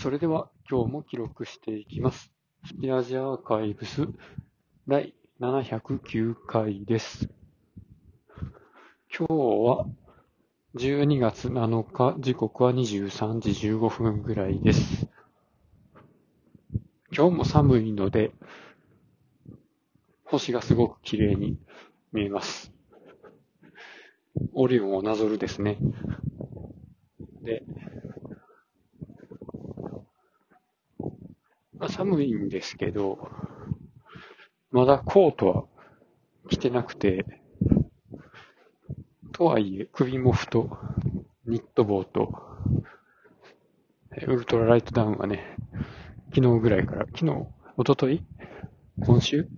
それでは今日も記録していきます。スピアジアーカイブス第709回です。今日は12月7日、時刻は23時15分ぐらいです。今日も寒いので、星がすごく綺麗に見えます。オリオンをなぞるですね。で、まあ、寒いんですけど、まだコートは着てなくて、とはいえ首もふとニット帽と、ウルトラライトダウンはね、昨日ぐらいから、昨日、一昨日？今週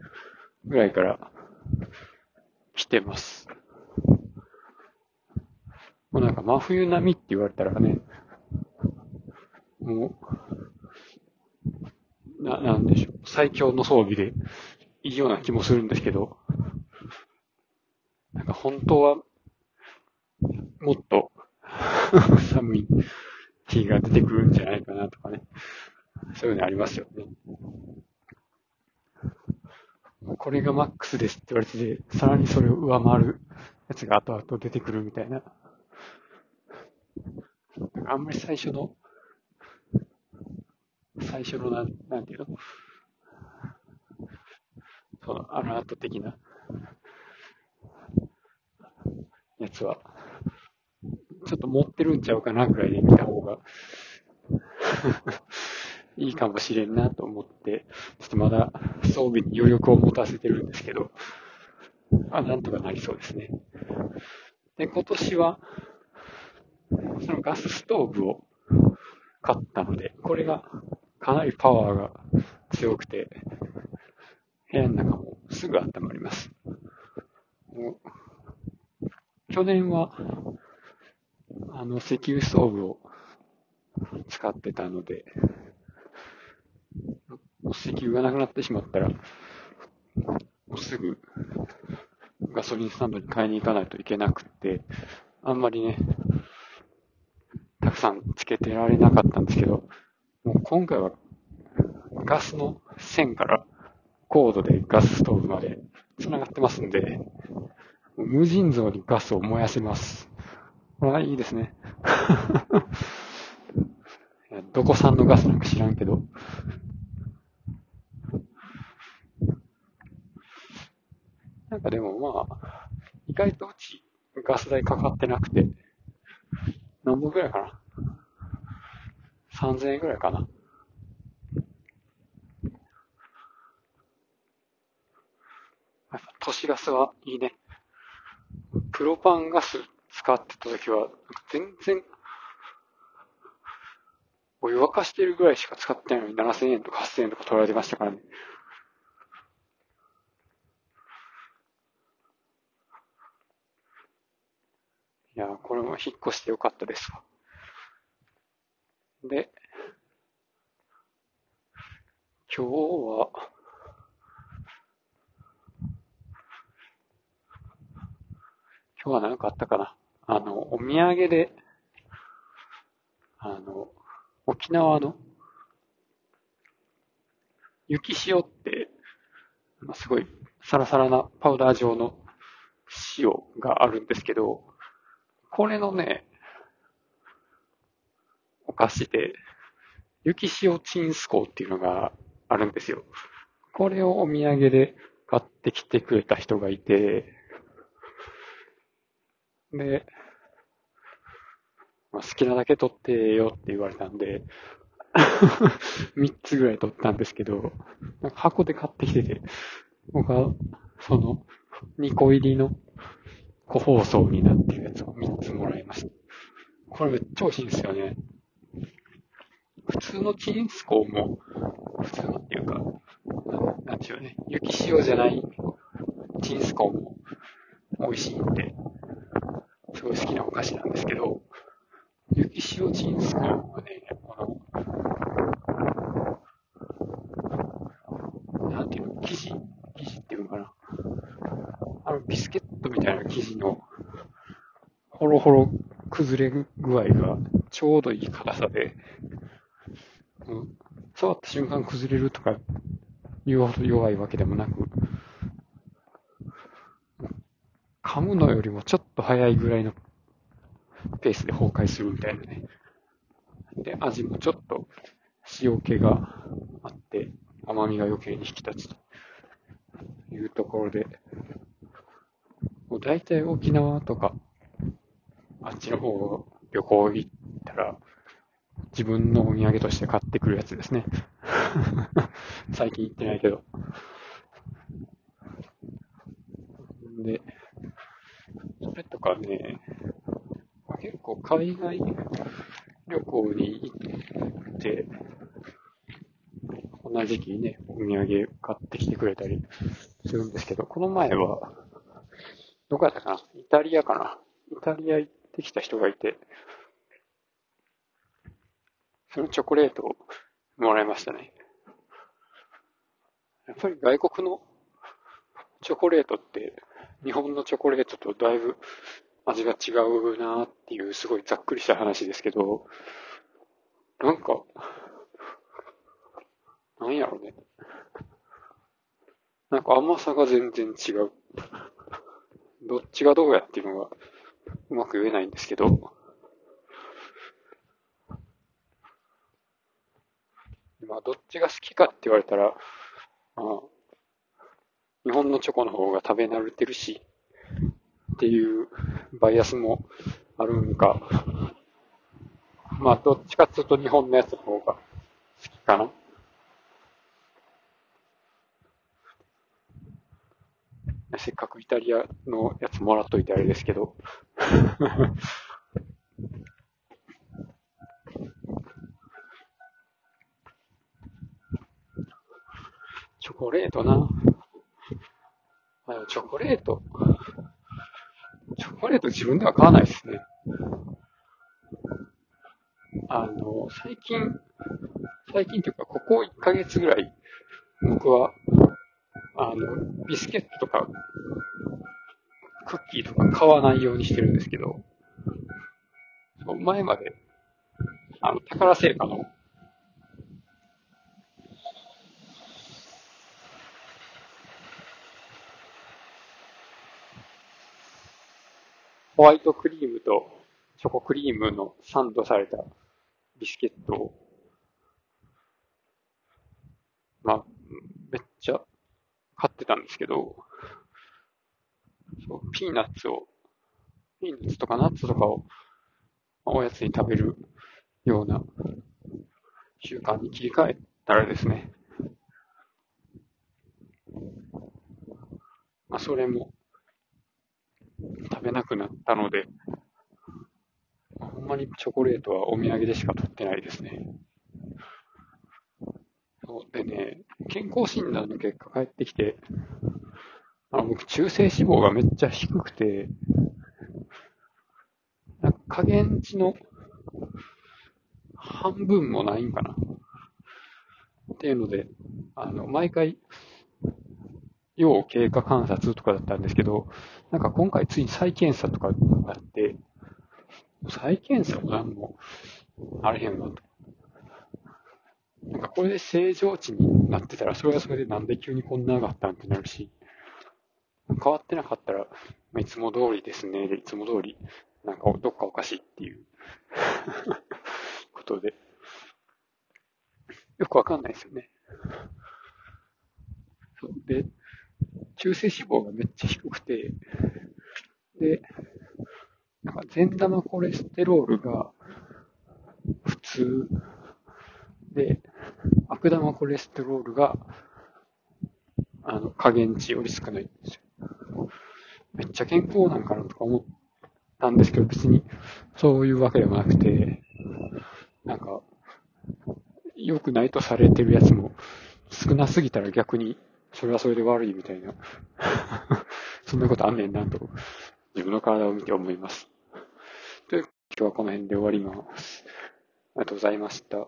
ぐらいから着てます。もうなんか真冬並みって言われたらね、もう、な、なんでしょう。最強の装備でいいような気もするんですけど、なんか本当は、もっと 寒い日が出てくるんじゃないかなとかね。そういうのありますよね。これがマックスですって言われてて、さらにそれを上回るやつが後々出てくるみたいな。あんまり最初の、最初のなん、なんていうの？そのアラート的な。やつは、ちょっと持ってるんちゃうかなくらいで見た方が。いいかもしれんなと思って、ちょっとまだ装備に余力を持たせてるんですけど、あ、なんとかなりそうですね。で、今年は、そのガスストーブを買ったので、これがかなりパワーが強くて、部屋の中もすぐ温まります。もう去年は、あの、石油ストーブを使ってたので、石油がなくなってしまったら、もうすぐガソリンスタンドに買いに行かないといけなくて、あんまりね、たくさんつけてられなかったんですけど、もう今回はガスの線からコードでガスストーブまで繋がってますんで、無尽蔵にガスを燃やせます。これはいいですね。どこ産のガスなんか知らんけど。なんかでもまあ、意外とうちガス代かかってなくて、何本ぐらいかな ?3000 円ぐらいかなやっぱ都市ガスはいいね。プロパンガス使ってた時は、全然、お湯沸かしてるぐらいしか使ってないのに7000円とか8000円とか取られてましたからね。いや、これも引っ越してよかったですわ。で、今日は、今日は何かあったかな？あの、お土産で、あの、沖縄の、雪塩って、すごいサラサラなパウダー状の塩があるんですけど、これのね、お菓子で、雪塩チンスコっていうのがあるんですよ。これをお土産で買ってきてくれた人がいて、で、まあ、好きなだけ取ってよって言われたんで、3つぐらい取ったんですけど、なんか箱で買ってきてて、僕は、その、2個入りの個包装になってるやつを3つもらいました。これめっちゃ美味しいんですよね。普通のチンスコーも、普通のっていうか、なんなんていうね、雪塩じゃないチンスコーも美味しいんで、すごい好きなお菓子なんですけど、雪塩チンスコーはね、この、なんていうの、生地、生地っていうのかな。あの、ビスケットみたいな生地の、ほろほろ崩れ具合がちょうどいい硬さで、触った瞬間崩れるとかいうほど弱いわけでもなく、噛むのよりもちょっと早いぐらいのペースで崩壊するみたいなね。で、味もちょっと塩気があって、甘みが余計に引き立つというところで、もう大体沖縄とか、あっちの方旅行行ったら、自分のお土産として買ってくるやつですね。最近行ってないけど。で、それとかね、結構海外旅行に行って、同じ時期にね、お土産買ってきてくれたりするんですけど、この前は、どこやったかな？イタリアかな？イタリア行ってきた人がいて、そのチョコレートをもらいましたね。やっぱり外国のチョコレートって日本のチョコレートとだいぶ味が違うなっていうすごいざっくりした話ですけど、なんか、なんやろね。なんか甘さが全然違う。どっちがどうやっていうのがうまく言えないんですけど、まあどっちが好きかって言われたら、まあ、日本のチョコの方が食べ慣れてるし、っていうバイアスもあるんか、まあどっちかっていうと日本のやつの方が好きかな。せっかくイタリアのやつもらっといてあれですけど。チョコレートな。あチョコレート。チョコレート自分では買わないですね。あの、最近、最近というか、ここ1ヶ月ぐらい、僕はあの、ビスケットとか、クッキーとか買わないようにしてるんですけど、前まで、あの、宝製菓の、ホワイトクリームとチョコクリームのサンドされたビスケットを、まあ、めっちゃ買ってたんですけど、そうピーナッツを、ピーナッツとかナッツとかをおやつに食べるような習慣に切り替えたらですね、まあ、それも食べなくなったので、ほんまにチョコレートはお土産でしか取ってないですね。そうでね、健康診断の結果返ってきて、あ僕中性脂肪がめっちゃ低くて、なんか加減値の半分もないんかな。っていうので、あの、毎回、要経過観察とかだったんですけど、なんか今回ついに再検査とかあって、再検査も何もあれへんわと。なんかこれで正常値になってたら、それはそれでなんで急にこんな上がったんってなるし、変わってなかったら、いつも通りですね、で、いつも通り、なんかどっかおかしいっていう ことで、よくわかんないですよね。で、中性脂肪がめっちゃ低くて、で、なんか善玉コレステロールが普通で、悪玉コレステロールが、あの、加減値より少ないんですよ。めっちゃ健康なんかなとか思ったんですけど、別にそういうわけでもなくて、なんか、良くないとされてるやつも少なすぎたら逆にそれはそれで悪いみたいな そんなことあんねんなと自分の体を見て思います。という今日はこの辺で終わります。ありがとうございました。